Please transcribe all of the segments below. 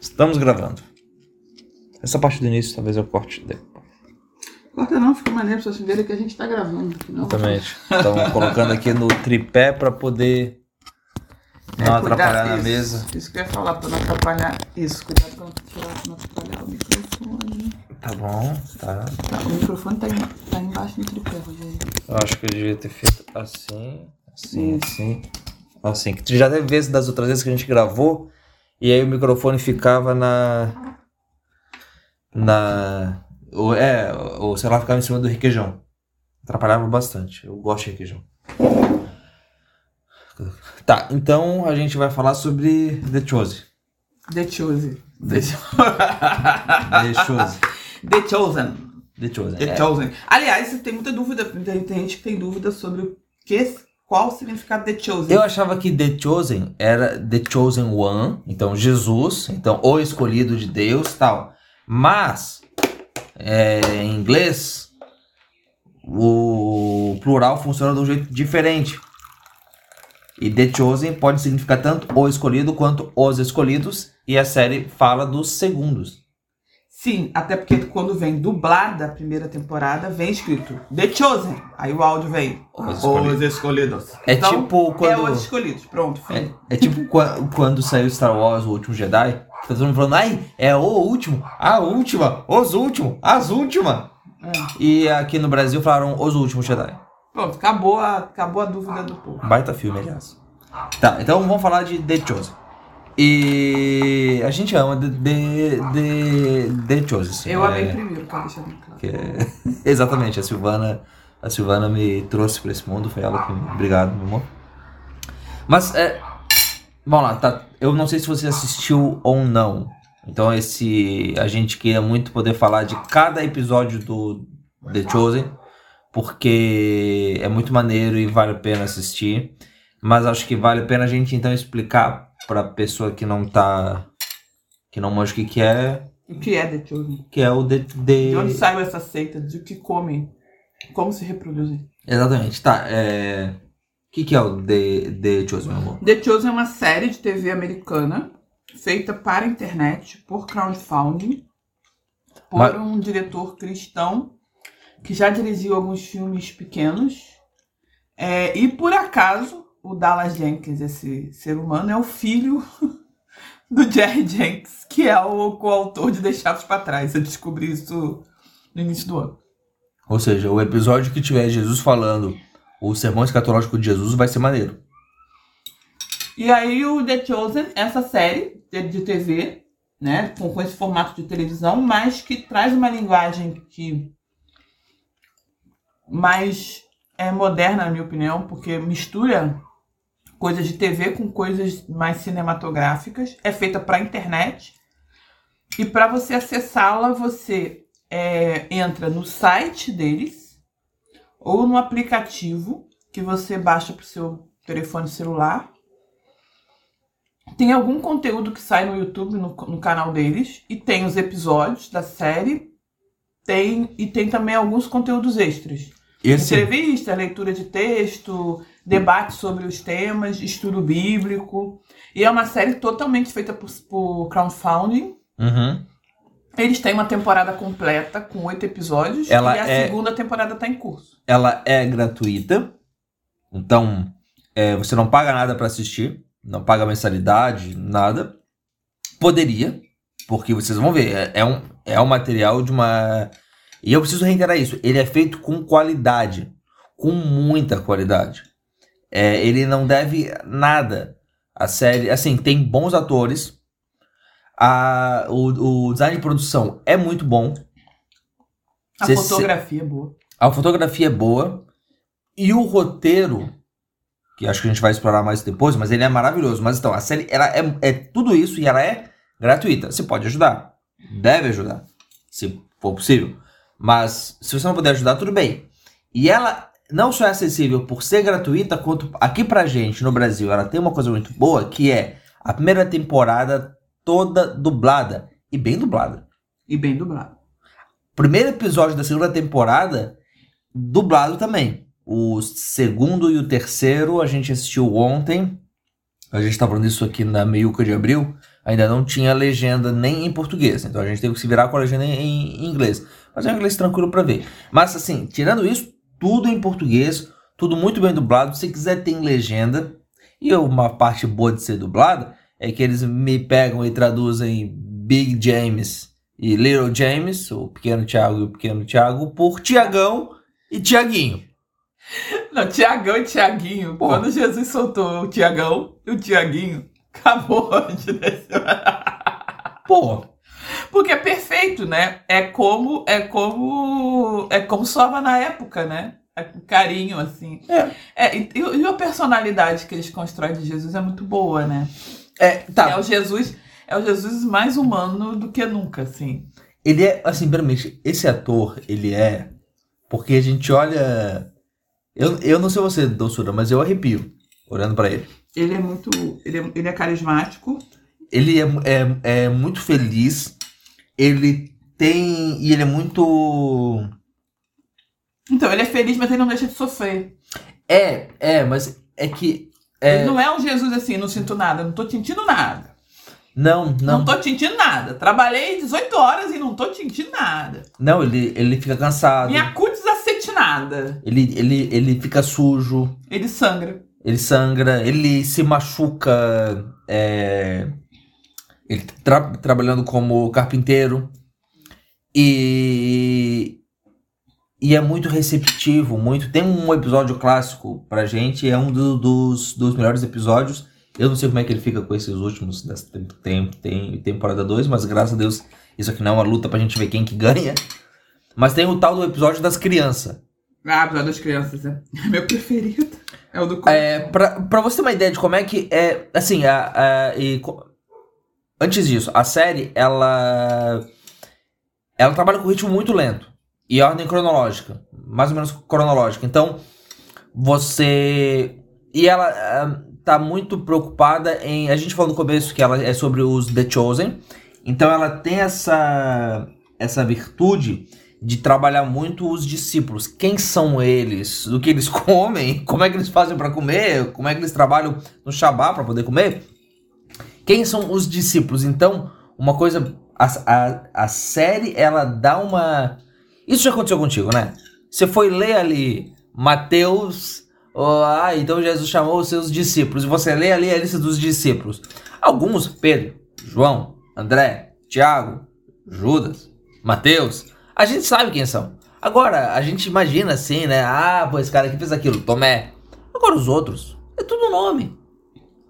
Estamos gravando. Essa parte do início talvez eu corte depois. Corta não, fica maneiro pra vocês verem que a gente tá gravando. Não, Exatamente. Estamos colocando aqui no tripé para poder não É, atrapalhar cuidado, na isso, mesa. Isso que eu ia falar, pra não atrapalhar. Isso, cuidado pra não tirar- não atrapalhar o microfone. Tá bom, tá. Tá, o microfone tá, em- tá embaixo do tripé, Rogério. Eu acho que eu devia ter feito assim, assim, Isso. assim, assim. Que já teve vezes das outras vezes que a gente gravou e aí o microfone ficava na. Na. Ou, é, ou sei lá, ficava em cima do requeijão. Atrapalhava bastante. Eu gosto de requeijão. Tá, então a gente vai falar sobre The Chosen. The Chosen. The, The Chosen. The Chosen. The Chosen. The É. Chosen. Aliás, tem muita dúvida, tem, tem gente que tem dúvida sobre o que, qual o significado The Chosen. Eu achava que The Chosen era The Chosen One, então Jesus, então o escolhido de Deus tal. Mas, é, em inglês, o plural funciona de um jeito diferente. E The Chosen pode significar tanto o escolhido quanto os escolhidos, e a série fala dos segundos. Sim, até porque quando vem dublada a primeira temporada, vem escrito The Chosen. Aí o áudio vem Os Os Escolhidos. É Então, tipo quando. É os escolhidos. Pronto, fim. É, é tipo qua- quando saiu Star Wars, o último Jedi, tá todo mundo falando, ai, é o último, a última, os últimos, as últimas. É. E aqui no Brasil falaram os últimos Jedi. Pronto, acabou a, acabou a dúvida do povo. Baita filme, aliás. Tá, então vamos falar de The Chosen. E a gente ama The, The, The, The Chosen. assim, Eu é- amei primeiro, quero deixar bem claro. é- Exatamente, a Silvana, a Silvana me trouxe pra esse mundo, foi ela que me... Obrigado, meu amor. Mas, é... Vamos lá, tá. Eu não sei se você assistiu ou não. Então, esse... A gente queria muito poder falar de cada episódio do The Chosen, porque é muito maneiro e vale a pena assistir. Mas acho que vale a pena a gente, então, explicar pra pessoa que não tá... Que não manja o que que é, O que é The Chosen? que é o The... De onde The... saiu essa seita? De que comem? Como se reproduzem? Exatamente, tá. É... O que, que é o The, The Chosen, meu amor? The Chosen é uma série de TV americana feita para a internet por crowdfunding por Mas- um diretor cristão que já dirigiu alguns filmes pequenos. É, e por acaso, o Dallas Jenkins, esse ser humano, é o filho do Jerry Jenkins, que é o coautor de Deixados para Trás. Eu descobri isso no início do ano. Ou seja, o episódio que tiver Jesus falando o sermão escatológico de Jesus vai ser maneiro. E aí o The Chosen, essa série de, TV, né, com, com esse formato de televisão, mas que traz uma linguagem que mais é moderna, na minha opinião, porque mistura coisas de TV com coisas mais cinematográficas, é feita para internet. E para você acessá-la, você é, entra no site deles ou no aplicativo que você baixa para o seu telefone celular. Tem algum conteúdo que sai no YouTube, no, no canal deles, e tem os episódios da série, tem e tem também alguns conteúdos extras. Esse, Entrevista, leitura de texto, debate sobre os temas, estudo bíblico. E é uma série totalmente feita por, por crowdfunding. Uhum. Eles têm uma temporada completa com oito episódios Ela e a é- segunda temporada está em curso. Ela é gratuita, então é, você não paga nada pra assistir, não paga mensalidade, nada. Poderia, porque vocês vão ver, é, é um, é um material de uma. E eu preciso reiterar isso, ele é feito com qualidade, com muita qualidade. É, ele não deve nada. A série, assim, tem bons atores. A, o, o design de produção é muito bom. A Cê- fotografia é boa. A fotografia é boa. E o roteiro, que acho que a gente vai explorar mais depois, mas ele é maravilhoso. Mas então, a série ela é, é tudo isso e ela é gratuita. Você pode ajudar. Deve ajudar. Se for possível. Mas se você não puder ajudar, tudo bem. E ela não só é acessível por ser gratuita, quanto aqui pra gente no Brasil, ela tem uma coisa muito boa que é a primeira temporada toda dublada. E bem dublada. E bem dublado. Primeiro episódio da segunda temporada, dublado também. O segundo e o terceiro a gente assistiu ontem. A gente tá falando isso aqui na meiuca de abril. Ainda não tinha legenda nem em português. Então a gente teve que se virar com a legenda em, em inglês. Mas é um inglês tranquilo para ver. Mas assim, tirando isso, tudo em português, tudo muito bem dublado. Se quiser tem legenda. E uma parte boa de ser dublada é que eles me pegam e traduzem Big James e Little James, o pequeno Tiago e o pequeno Tiago, por Tiagão e Tiaguinho. Não, Tiagão e Tiaguinho. Pô. Quando Jesus soltou o Tiagão e o Tiaguinho, acabou de descer. Pô, Porque é perfeito, né? É como é como é como soava na época, né? É com carinho assim. é. É, e, e a personalidade que eles constroem de Jesus é muito boa, né? É, É tá. o Jesus, é o Jesus mais humano do que nunca, assim. Ele é, assim, primeiramente, esse ator, ele é. Porque a gente olha. Eu, eu não sei você, doçura, mas eu arrepio olhando pra ele. Ele é muito, ele é, ele é carismático. Ele é, é, é muito feliz. Ele tem. E ele é muito. Então, ele é feliz, mas ele não deixa de sofrer. É, é, mas é que. É, Ele não é um Jesus assim, não sinto nada, não tô sentindo nada. não, Não, não. tô sentindo nada. Trabalhei 18 horas e não tô sentindo nada. Não, ele, ele fica cansado. Minha cu desacetinada. Ele, ele, ele fica sujo. Ele sangra. Ele sangra, ele se machuca. é, ele tra- trabalhando como carpinteiro. E. E é muito receptivo, muito. Tem um episódio clássico pra gente, é um do- dos, dos melhores episódios. Eu não sei como é que ele fica com esses últimos dessa tem, tem, tem- temporada 2, mas graças a Deus isso aqui não é uma luta pra gente ver quem que ganha. Mas tem o tal do episódio das crianças. Ah, apesar das crianças, é meu preferido. É o do É, pra, pra você ter uma ideia de como é que é. Assim, a, a- e antes disso, a série, ela. Ela trabalha com ritmo muito lento. E ordem cronológica. Mais ou menos cronológica. Então, você. E ela ah, tá muito preocupada em. A gente falou no começo que ela é sobre os The Chosen. Então ela tem essa. essa virtude de trabalhar muito os discípulos. Quem são eles? Do que eles comem? Como é que eles fazem para comer? Como é que eles trabalham no Shabá para poder comer? Quem são os discípulos? Então, uma coisa. A, a, a série, ela dá uma. Isso já aconteceu contigo, né? Você foi ler ali Mateus. oh, ah, então Jesus chamou os seus discípulos. E você lê ali a lista dos discípulos. Alguns, Pedro, João, André, Tiago, Judas, Mateus. A gente sabe quem são. Agora, a gente imagina assim, né? Ah, pô, esse cara aqui fez aquilo, Tomé. Agora os outros, é tudo nome.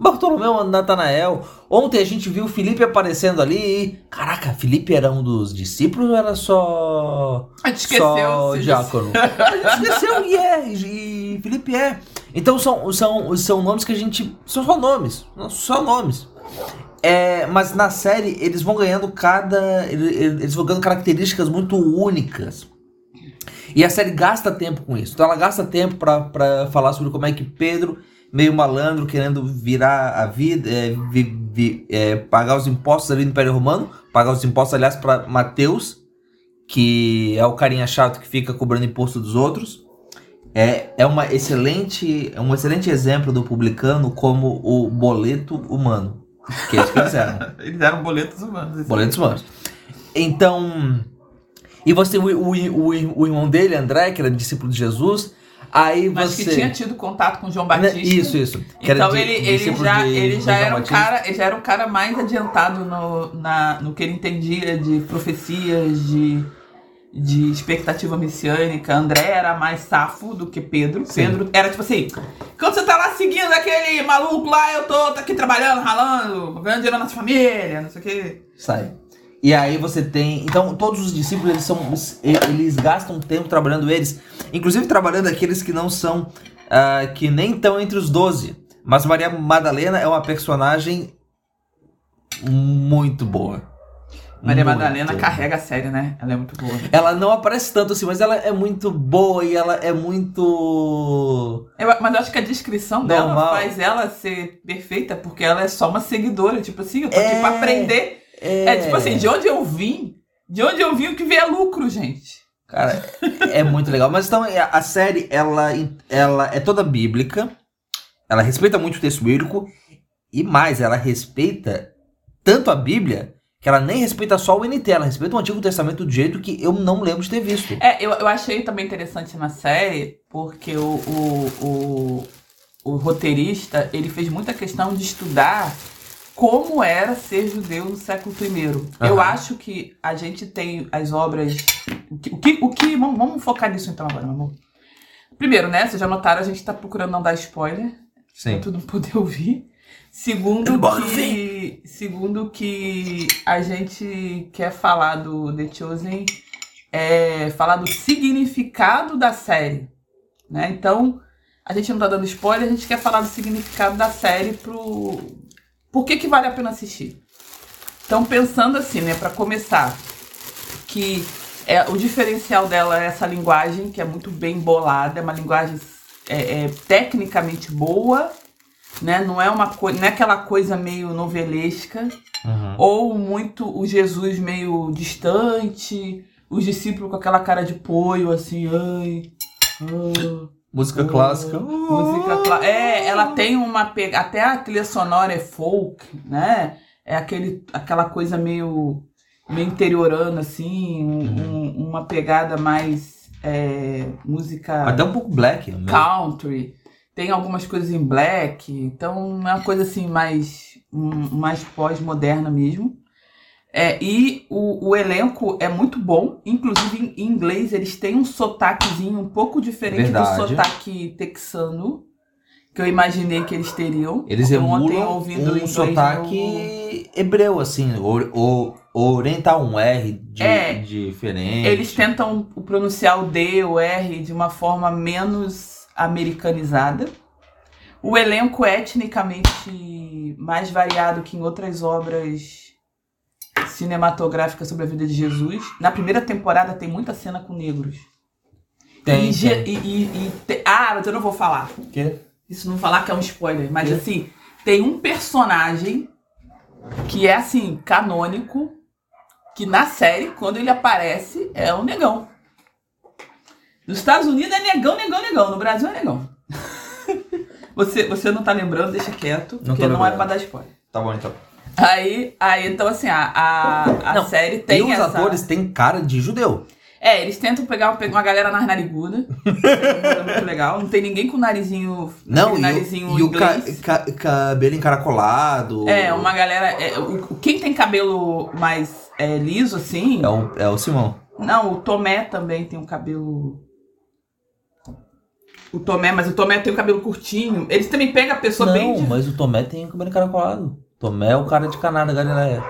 Bartolomeu, Natanael. Ontem a gente viu Felipe aparecendo ali e... Caraca, Felipe era um dos discípulos ou era só... A gente esqueceu. Só diácono? a gente esqueceu e é, e Felipe é. Então são, são, são nomes que a gente... São só nomes, só nomes. É, mas na série eles vão ganhando cada... ele- ele- Eles vão ganhando características muito únicas. E a série gasta tempo com isso. Então ela gasta tempo pra falar sobre como é que Pedro, meio malandro, querendo virar a vida, é, vi- vi- é, pagar os impostos ali no Império Romano, pagar os impostos, aliás, para Mateus, que é o carinha chato que fica cobrando imposto dos outros. É, é, uma excelente, é um excelente exemplo do publicano como o boleto humano. Que é isso que eles eram. Eles eram boletos humanos. Boletos humanos. Então. E você, o, o, o, o irmão dele, André, que era discípulo de Jesus. Aí Mas você. que tinha tido contato com João Batista. Isso, isso. Que Então di- ele, ele já, de- ele de já era um cara, ele já era um cara mais adiantado no, na, no que ele entendia de profecias, de, de expectativa messiânica. André era mais safo do que Pedro. Sim. Pedro era tipo assim, quando você tá lá seguindo aquele maluco lá, eu tô, tô aqui trabalhando, ralando, ganhando dinheiro na nossa família, não sei o quê. Sai. E aí você tem. Então, todos os discípulos, eles são. Eles gastam tempo trabalhando eles. Inclusive trabalhando aqueles que não são. ah, que nem estão entre os doze. Mas Maria Madalena é uma personagem muito boa. Maria Muito. Madalena carrega a série, né? Ela é muito boa. Ela não aparece tanto assim, mas ela é muito boa e ela é muito. Eu- mas eu acho que a descrição dela Normal. faz ela ser perfeita, porque ela é só uma seguidora. Tipo assim, eu tô aqui É. pra aprender. É. tipo assim, de onde eu vim, de onde eu vim o que vê é lucro, gente. Cara, é muito legal. Mas então, a a série, ela, ela é toda bíblica. Ela respeita muito o texto bíblico. E mais, ela respeita tanto a Bíblia que ela nem respeita só o NT, ela respeita o Antigo Testamento do jeito que eu não lembro de ter visto. É, eu, eu achei também interessante na série, porque o, o, o, o roteirista, ele fez muita questão de estudar como era ser judeu no século I. Eu Aham. acho que a gente tem as obras. O que. O que, o que- vamos, vamos focar nisso então agora, meu amor. Primeiro, né? Vocês já notaram, a gente tá procurando não dar spoiler. Sim. Pra tu não poder ouvir. Segundo que, segundo que a gente quer falar do The Chosen é falar do significado da série, né? Então, a gente não tá dando spoiler, a gente quer falar do significado da série pro por que que vale a pena assistir. Então, pensando assim, né, para começar, que é, o diferencial dela é essa linguagem que é muito bem bolada, é uma linguagem é, é, tecnicamente boa, né? Não é uma coisa, não é aquela coisa meio novelesca Uhum. ou muito o Jesus meio distante, os discípulos com aquela cara de poio assim, ai. ah. Música clássica. Música cla- É, ela tem uma. Até a trilha sonora é folk, né? É aquele, aquela coisa meio, meio interiorana, assim, um- um- uma pegada mais é, música Até um pouco black. Né? country. Tem algumas coisas em black, então é uma coisa assim mais, mais pós-moderna mesmo. É, e o, o elenco é muito bom, inclusive em inglês eles têm um sotaquezinho um pouco diferente Verdade. do sotaque texano, que eu imaginei que eles teriam. Eles emulam ouvindo um sotaque hebreu, assim, or, or- oriental, um R de, É. diferente. Eles tentam pronunciar o D, o R de uma forma menos americanizada. O elenco é etnicamente mais variado que em outras obras cinematográficas sobre a vida de Jesus. Na primeira temporada tem muita cena com negros. Tem, E tem. e- e- e te- Ah, mas eu não vou falar. Que? Isso não falar que é um spoiler, mas Quê? assim, tem um personagem que é assim, canônico, que na série, quando ele aparece, é um negão. Nos Estados Unidos é negão, negão, negão. No Brasil é negão. você, você não tá lembrando, deixa quieto, Não porque não é pra dar spoiler. Tá bom, então. Aí, aí então assim, a, a, a Não, série E tem os essa... atores têm cara de judeu. É, eles tentam pegar, uma galera nas narigudas. é muito legal. Não tem ninguém com narizinho, Não, aquele e, narizinho o, e o ca- ca- cabelo encaracolado. É, uma galera. é, o, quem tem cabelo mais é, liso, assim. É o, é o Simão. Não, o Tomé também tem um cabelo. O Tomé, mas o Tomé tem o cabelo curtinho. Eles também pegam a pessoa Não, bem. de- mas o Tomé tem o cabelo encaracolado. Tomé é o cara de Caná da Galileia.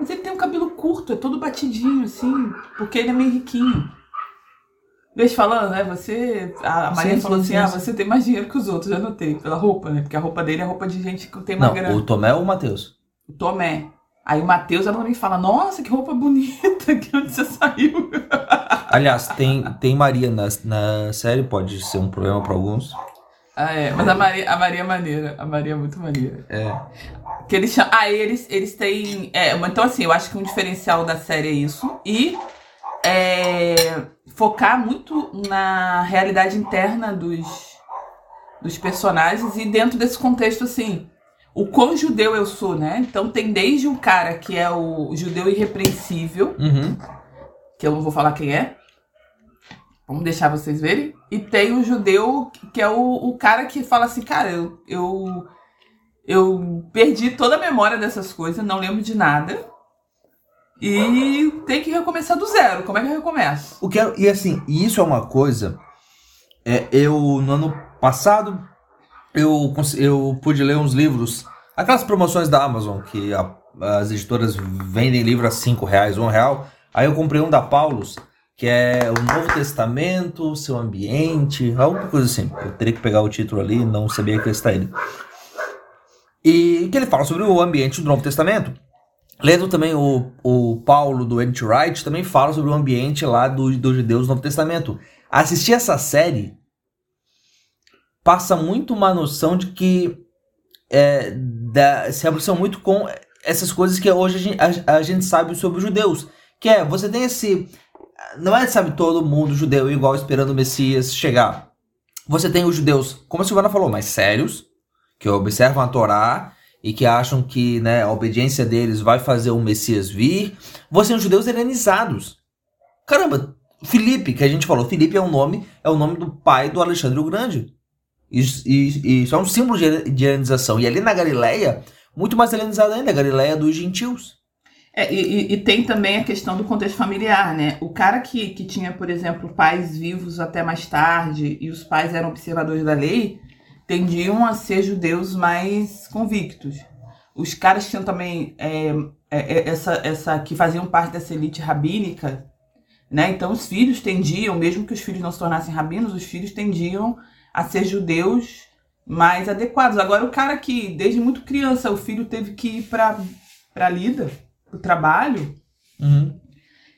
Mas ele tem um cabelo curto, é todo batidinho, assim. Porque ele é meio riquinho. Vejo falando, né? Você. A Maria Sim, falou sim, assim: sim, ah, você tem mais dinheiro que os outros, já notei, pela roupa, né? Porque a roupa dele é roupa de gente que tem mais Não, grana. o Tomé é o Matheus. O Tomé. Aí o Matheus, ela também fala: Nossa, que roupa bonita, que onde você saiu? Aliás, tem, tem Maria na, na série, pode ser um problema pra alguns. Ah, é. Mas a Maria, a Maria é maneira. A Maria é muito maneira. É. Que eles chamam. Ah, eles, eles têm. É, então, assim, eu acho que um diferencial da série é isso. E é, focar muito na realidade interna dos, dos personagens e dentro desse contexto, assim. O quão judeu eu sou, né? Então tem desde o cara que é o judeu irrepreensível, Uhum. que eu não vou falar quem é. Vamos deixar vocês verem. E tem o judeu, que é o, o cara que fala assim, cara, eu, eu, eu perdi toda a memória dessas coisas, não lembro de nada. E tem que recomeçar do zero. Como é que eu recomeço? O que é- e assim, e isso é uma coisa. É, eu, no ano passado, eu, eu pude ler uns livros, aquelas promoções da Amazon, que a- as editoras vendem livro a 5 reais, 1 real. Aí eu comprei um da Paulus, que é o Novo Testamento, seu ambiente, alguma coisa assim. Eu teria que pegar o título ali, não sabia que está ele. E que ele fala sobre o ambiente do Novo Testamento. Lendo também o, o Paulo do Anti-Wright, também fala sobre o ambiente lá do- dos judeus do Novo Testamento. Assistir essa série passa muito uma noção de que é, da- se aproxima muito com essas coisas que hoje a gente, a- a gente sabe sobre os judeus. Que é, você tem esse. Não é, sabe, todo mundo judeu igual esperando o Messias chegar. Você tem os judeus, como a Silvana falou, mais sérios, que observam a Torá e que acham que né, a obediência deles vai fazer o Messias vir. Você tem os judeus helenizados. Caramba, Felipe, que a gente falou, Felipe é o nome, é o nome do pai do Alexandre o Grande. E, isso é um símbolo de, de helenização. E ali na Galileia, muito mais helenizado ainda, a Galileia dos gentios. É, e, e, tem também a questão do contexto familiar, né? O cara que, que tinha, por exemplo, pais vivos até mais tarde e os pais eram observadores da lei, tendiam a ser judeus mais convictos. Os caras tinham também é, é, é essa, essa que faziam parte dessa elite rabínica, né? Então os filhos tendiam, mesmo que os filhos não se tornassem rabinos, os filhos tendiam a ser judeus mais adequados. Agora, o cara que, desde muito criança, o filho teve que ir para a lida, para o trabalho, uhum.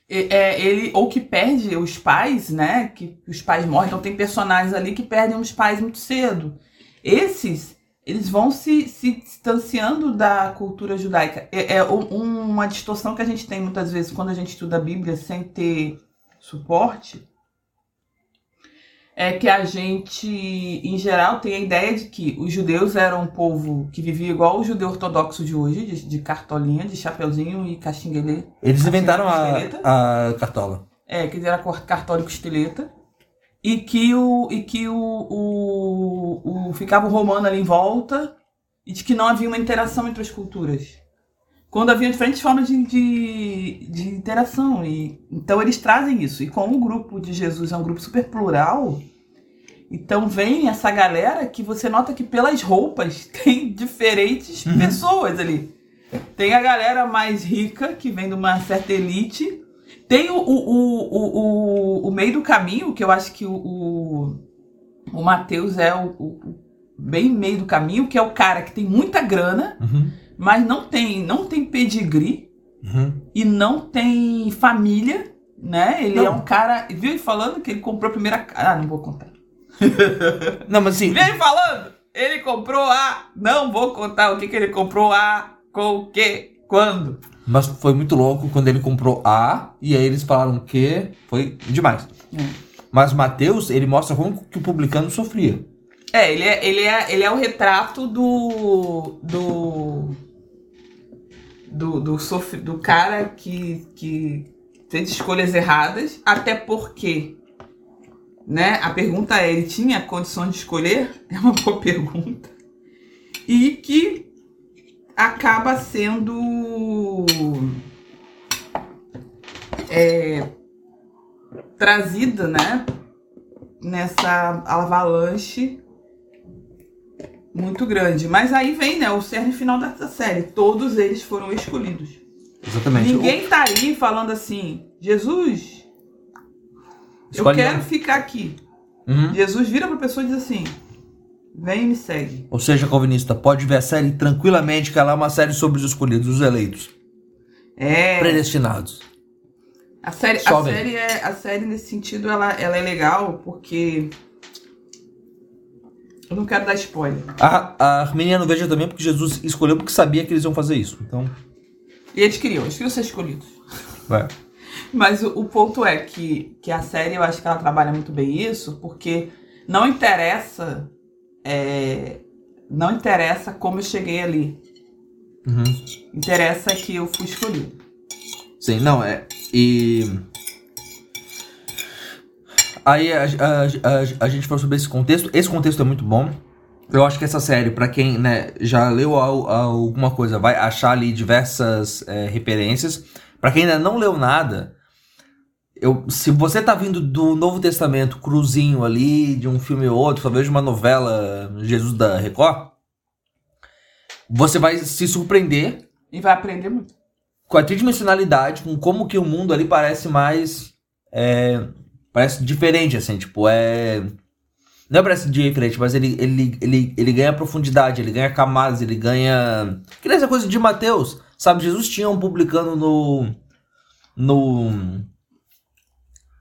é, ele, ou que perde os pais, né? Que os pais morrem. Então, tem personagens ali que perdem os pais muito cedo. Esses, eles vão se, se distanciando da cultura judaica. É, é uma distorção que a gente tem muitas vezes quando a gente estuda a Bíblia sem ter suporte é que a gente, em geral, tem a ideia de que os judeus eram um povo que vivia igual o judeu ortodoxo de hoje, de, de cartolinha, de chapeuzinho e caxinguelê. Eles inventaram a, a cartola. É, que era cartola e costeleta. E que o. E que o, o, o. Ficava o romano ali em volta. E de que não havia uma interação entre as culturas. Quando havia diferentes formas de, de, de interação. E, então eles trazem isso. E como o grupo de Jesus é um grupo super plural, então vem essa galera que você nota que pelas roupas tem diferentes uhum. pessoas ali. Tem a galera mais rica, que vem de uma certa elite. Tem o, o, o, o, o meio do caminho, que eu acho que o, o, o Matheus é o, o, bem meio do caminho, que é o cara que tem muita grana, uhum. mas não tem, não tem pedigree uhum. e não tem família, né? Ele não. é um cara. Viu ele falando que ele comprou a primeira. Ah, não vou contar. Não, mas assim. Vem falando! Ele comprou a. Não vou contar o que, que ele comprou a. Com o que? Quando? Mas foi muito louco quando ele comprou a. E aí eles falaram que foi demais. É. Mas Mateus, ele mostra como que o publicano sofria. É, ele é, ele é, ele é o retrato do. Do. Do, do, sofre, do cara que, que fez escolhas erradas, até porque né? A pergunta é: ele tinha condições de escolher? É uma boa pergunta. E que acaba sendo é, trazida, né? Nessa avalanche muito grande. Mas aí vem, né, o cerne final dessa série. Todos eles foram escolhidos. Exatamente. Ninguém tá aí falando assim, Jesus, Escolhe eu quero ficar aqui. Uhum. Jesus vira pra pessoa e diz assim: vem e me segue. Ou seja, calvinista, pode ver a série tranquilamente, que ela é uma série sobre os escolhidos, os eleitos. É. Predestinados. A série, a série, é, a série nesse sentido, ela, ela é legal porque. Eu não quero dar spoiler. A, a não veja também porque Jesus escolheu porque sabia que eles iam fazer isso. Então. E eles queriam, eles queriam ser escolhidos. Vai. Mas o, o, ponto é que, que a série, eu acho que ela trabalha muito bem isso, porque não interessa. É, não interessa como eu cheguei ali. Uhum. Interessa que eu fui escolhido. Sim, não, é. E. Aí a, a, a, a, gente falou sobre esse contexto. Esse contexto é muito bom. Eu acho que essa série, para quem né, já leu alguma coisa, vai achar ali diversas é, referências. Para quem ainda não leu nada, eu, se você tá vindo do Novo Testamento cruzinho ali, de um filme ou outro, talvez de uma novela Jesus da Record, você vai se surpreender. E vai aprender muito. Com a tridimensionalidade, com como que o mundo ali parece mais. É, parece diferente, assim, tipo, é. Não é parece diferente, mas ele, ele, ele, ele ganha profundidade, ele ganha camadas, ele ganha. Que nem essa coisa de Mateus. Sabe, Jesus tinha um publicano no. No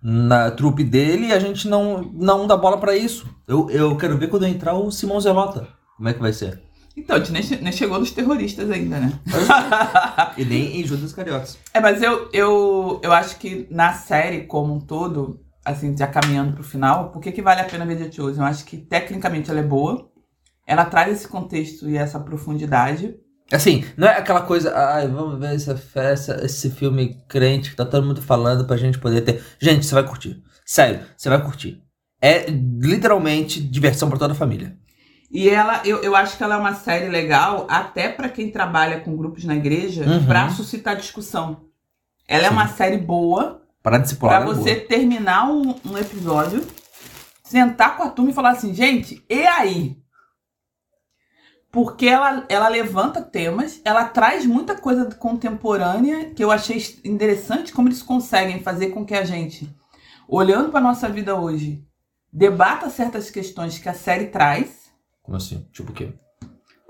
na trupe dele e a gente não, não dá bola para isso. Eu, eu quero ver quando entrar o Simão Zelota. Como é que vai ser? Então, a gente nem, nem chegou nos terroristas ainda, né? e nem em Judas Cariotas. É, mas eu, eu, eu acho que na série como um todo, assim, já caminhando pro final, por que, que vale a pena ver The Chosen? Eu acho que tecnicamente ela é boa, ela traz esse contexto e essa profundidade, Assim, não é aquela coisa, ai, vamos ver essa festa, esse filme crente que tá todo mundo falando pra gente poder ter. Gente, você vai curtir. Sério, você vai curtir. É literalmente diversão pra toda a família. E ela, eu, eu acho que ela é uma série legal até pra quem trabalha com grupos na igreja Uhum. pra suscitar discussão. Ela é Sim. uma série boa Para discipular. pra é você terminar um, um episódio, sentar com a turma e falar assim, gente, e aí? Porque ela, ela levanta temas, ela traz muita coisa contemporânea que eu achei interessante como eles conseguem fazer com que a gente, olhando para nossa vida hoje, debata certas questões que a série traz. Como assim? Tipo o quê?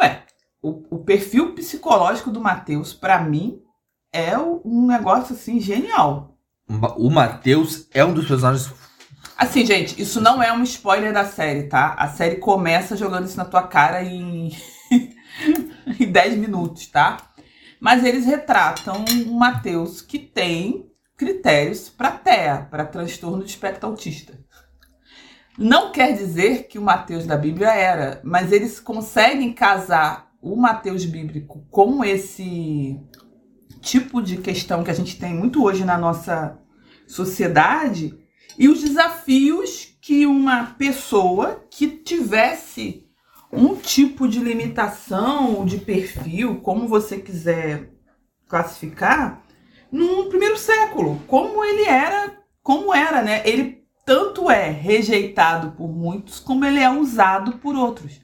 Ué, o, o perfil psicológico do Matheus, para mim, é um negócio assim genial. O Matheus é um dos personagens. Assim, gente, isso não é um spoiler da série, tá? A série começa jogando isso na tua cara em, em 10 minutos, tá? Mas eles retratam um Matheus que tem critérios para TEA, para transtorno de espectro autista. Não quer dizer que o Mateus da Bíblia era, mas eles conseguem casar o Mateus bíblico com esse tipo de questão que a gente tem muito hoje na nossa sociedade e os desafios que uma pessoa que tivesse um tipo de limitação, de perfil, como você quiser classificar, no primeiro século, como ele era, como era, né? Ele tanto é rejeitado por muitos, como ele é usado por outros.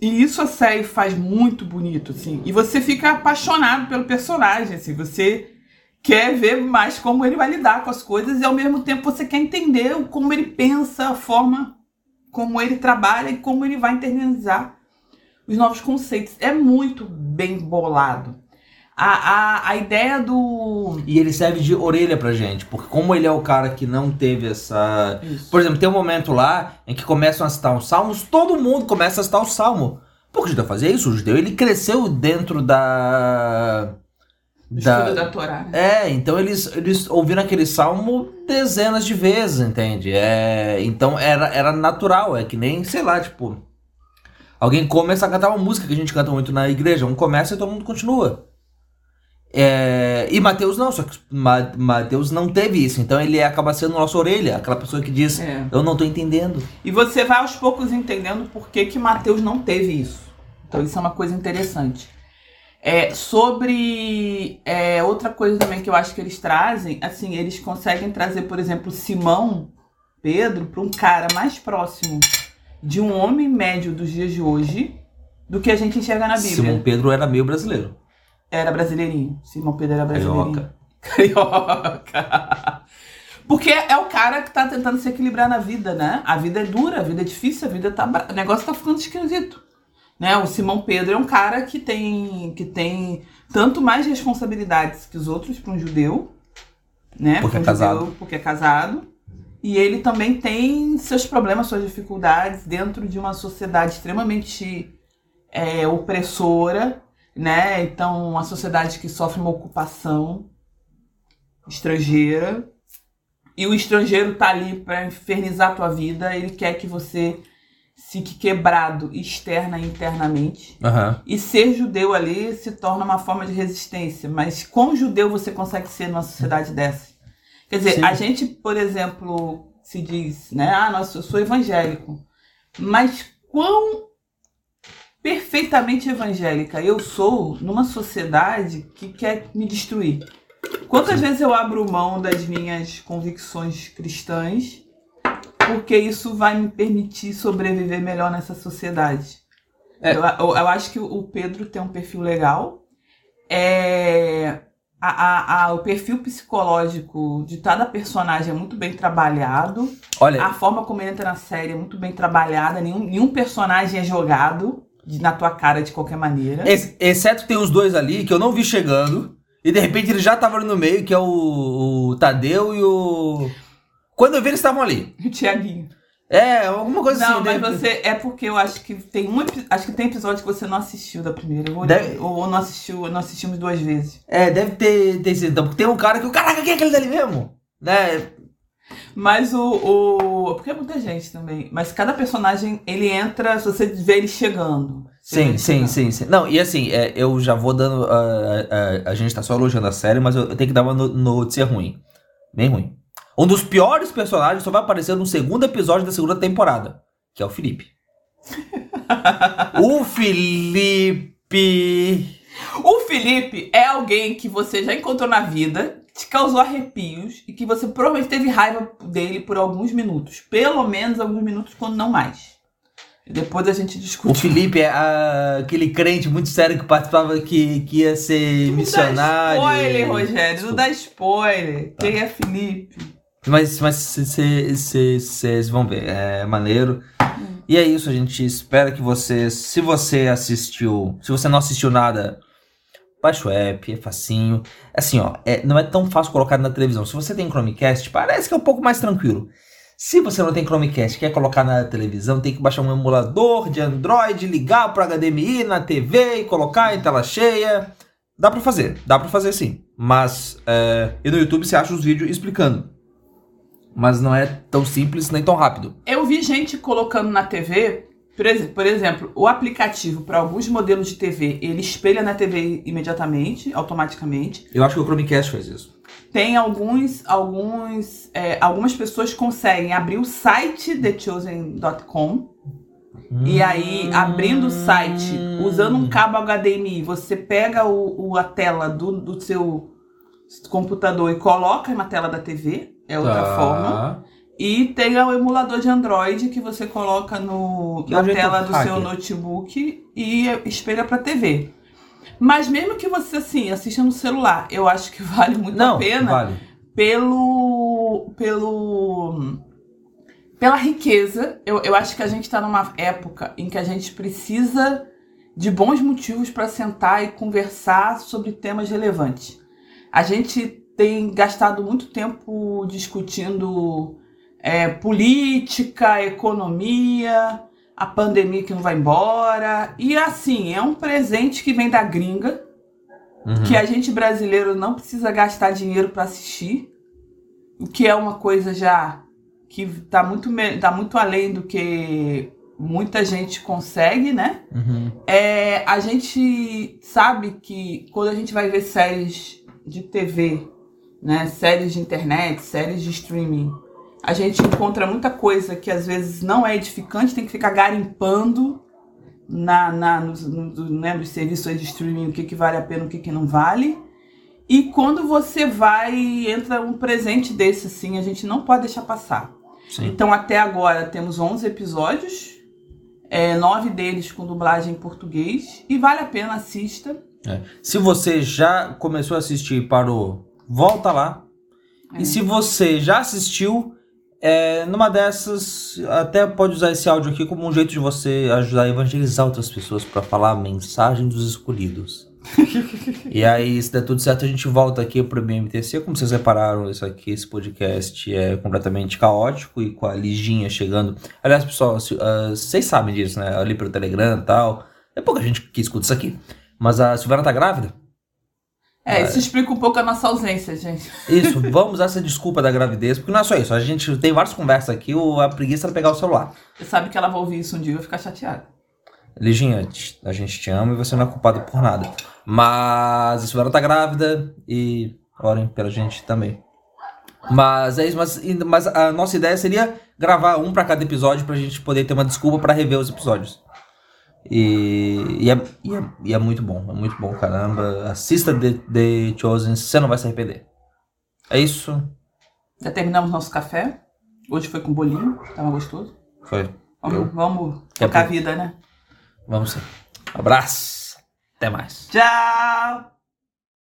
E isso a série faz muito bonito, assim. E você fica apaixonado pelo personagem, assim. Você quer ver mais como ele vai lidar com as coisas e ao mesmo tempo você quer entender como ele pensa, a forma como ele trabalha e como ele vai internalizar os novos conceitos. É muito bem bolado. A, a, a ideia do. E ele serve de orelha pra gente, porque como ele é o cara que não teve essa. Isso. Por exemplo, tem um momento lá em que começam a citar os salmos, todo mundo começa a citar o salmo. Porque o judeu fazia isso, o judeu ele cresceu dentro da. Estudo da Torá. né? É, então eles, eles ouviram aquele salmo dezenas de vezes, entende? É, então era, era natural, é que nem, sei lá, tipo. Alguém começa a cantar uma música que a gente canta muito na igreja, um começa e todo mundo continua. É, e Mateus não, só que Ma- Mateus não teve isso, então ele acaba sendo nossa orelha, aquela pessoa que diz, É. eu não tô entendendo. E você vai aos poucos entendendo por que, que Mateus não teve isso. Então isso é uma coisa interessante. É, sobre é, outra coisa também que eu acho que eles trazem, assim, eles conseguem trazer, por exemplo, Simão Pedro para um cara mais próximo de um homem médio dos dias de hoje do que a gente enxerga na Bíblia. Simão Pedro era meio brasileiro. Era brasileirinho. Simão Pedro era brasileirinho. Carioca. Carioca. Porque é o cara que tá tentando se equilibrar na vida, né? A vida é dura, a vida é difícil, a vida tá. O negócio tá ficando esquisito. Né? O Simão Pedro é um cara que tem, que tem tanto mais responsabilidades que os outros para um judeu, né? Porque Pra um é casado. judeu, porque é casado. E ele também tem seus problemas, suas dificuldades dentro de uma sociedade extremamente é, opressora, né? Então, uma sociedade que sofre uma ocupação estrangeira. E o estrangeiro tá ali para infernizar a tua vida, ele quer que você fique quebrado externa e internamente. Aham. E ser judeu ali se torna uma forma de resistência. Mas como judeu você consegue ser numa sociedade dessa? Quer dizer, Sim. a gente, por exemplo, se diz, né? Ah, nossa, eu sou evangélico. Mas quão perfeitamente evangélica eu sou numa sociedade que quer me destruir? Quantas vezes eu abro mão das minhas convicções cristãs porque isso vai me permitir sobreviver melhor nessa sociedade? É. Eu, eu, eu acho que o Pedro tem um perfil legal. É, a, a, a- o perfil psicológico de cada personagem é muito bem trabalhado. Olha, A forma como ele entra na série é muito bem trabalhada. Nenhum, nenhum personagem é jogado de- na tua cara de qualquer maneira. ex- exceto tem os dois ali que eu não vi chegando. E de repente ele já tava ali no meio, que é o, o Tadeu e o. Quando eu vi, eles estavam ali. O Tiaguinho. É, alguma coisa Não, assim. mas deve- você. É porque eu acho que tem um. Acho que tem episódio que você não assistiu da primeira. Ou, Deve- ou não assistiu, não assistimos duas vezes. É, deve ter, ter sido. Então, porque tem um cara que. Caraca, quem é aquele dali mesmo? Né? Mas o, o. Porque é muita gente também. Mas cada personagem, ele entra. Se você vê ele chegando. Sim, sim, sim, sim. Não, e assim, é, eu já vou dando. ah, ah, a gente tá só elogiando a série, mas eu, eu tenho que dar uma no- notícia ruim. Bem ruim. Um dos piores personagens só vai aparecer no segundo episódio da segunda temporada, que é o Felipe. o Felipe. O Felipe é alguém que você já encontrou na vida, te causou arrepios e que você provavelmente teve raiva dele por alguns minutos. Pelo menos alguns minutos, quando não mais. Depois a gente O discute. Felipe é ah, aquele crente muito sério que participava que, que ia ser missionário. Não dá spoiler, Rogério. Não dá spoiler. Quem é Felipe? Mas vocês vão ver, é maneiro. E é isso, a gente espera que vocês, se você assistiu, se você não assistiu nada, baixa o app, é facinho. Assim, ó, é, não é tão fácil colocar na televisão. Se você tem Chromecast, parece que é um pouco mais tranquilo. Se você não tem Chromecast quer colocar na televisão, tem que baixar um emulador de Android, ligar pro HDMI na TV e colocar em tela cheia. Dá pra fazer, dá pra fazer sim. Mas, é, e no YouTube você acha os vídeos explicando mas não é tão simples nem tão rápido. Eu vi gente colocando na TV, por ex- por exemplo, o aplicativo para alguns modelos de TV, ele espelha na TV imediatamente, automaticamente. Eu acho que o Chromecast faz isso. Tem alguns, alguns, é, algumas pessoas conseguem abrir o site thechosen.com e aí, abrindo o site, usando um cabo HDMI, você pega o, o- a tela do, do seu computador e coloca na tela da TV, é outra Tá. forma. E tem o emulador de Android que você coloca no, Que na é tela do hacker. seu notebook e espelha pra TV. Mas mesmo que você assim assista no celular, eu acho que vale muito Não, a pena vale. pelo pelo pela riqueza. Eu, eu acho que a gente está numa época em que a gente precisa de bons motivos para sentar e conversar sobre temas relevantes. A gente tem gastado muito tempo discutindo é, política, economia, a pandemia que não vai embora. E assim, é um presente que vem da gringa, Uhum. que a gente brasileiro não precisa gastar dinheiro para assistir, o que é uma coisa já que tá muito, tá muito além do que muita gente consegue, né? Uhum. É, a gente sabe que quando a gente vai ver séries de TV, né, séries de internet, séries de streaming, a gente encontra muita coisa que às vezes não é edificante, tem que ficar garimpando na, na, nos, no- né, nos serviços de streaming o que, que vale a pena, o que, que não vale. E quando você vai, entra um presente desse assim, a gente não pode deixar passar. Sim. Então até agora temos 11 episódios, é, nove deles com dublagem em português, e vale a pena, assista. Se você já começou a assistir e parou, volta lá. É. E se você já assistiu, é, numa dessas, até pode usar esse áudio aqui como um jeito de você ajudar a evangelizar outras pessoas para falar a mensagem dos escolhidos. e aí, se der tudo certo, a gente volta aqui pro BMTC. Como vocês repararam, isso aqui, esse podcast é completamente caótico e com a Liginha chegando. Aliás, pessoal, ah, vocês sabem disso, né? Ali pelo Telegram e tal. É pouca gente que escuta isso aqui. Mas a Silvana tá grávida? É, isso explica um pouco a nossa ausência, gente. Isso, vamos usar essa desculpa da gravidez, porque não é só isso. A gente tem várias conversas aqui, o- a preguiça era pegar o celular. Você sabe que ela vai ouvir isso um dia e vai ficar chateada. Liginha, a gente te ama e você não é culpado por nada. Mas a Silvana tá grávida e orem pela gente também. Mas é isso, mas, mas a nossa ideia seria gravar um pra cada episódio pra gente poder ter uma desculpa pra rever os episódios. E, e, é, e, é, e é muito bom, é muito bom, caramba. Assista The, The Chosen, você não vai se arrepender. É isso. Já terminamos nosso café. Hoje foi com bolinho, tava gostoso. Foi. Vamos, Eu- vamos tocar a vida, né? Vamos sim. Abraço. Até mais. Tchau!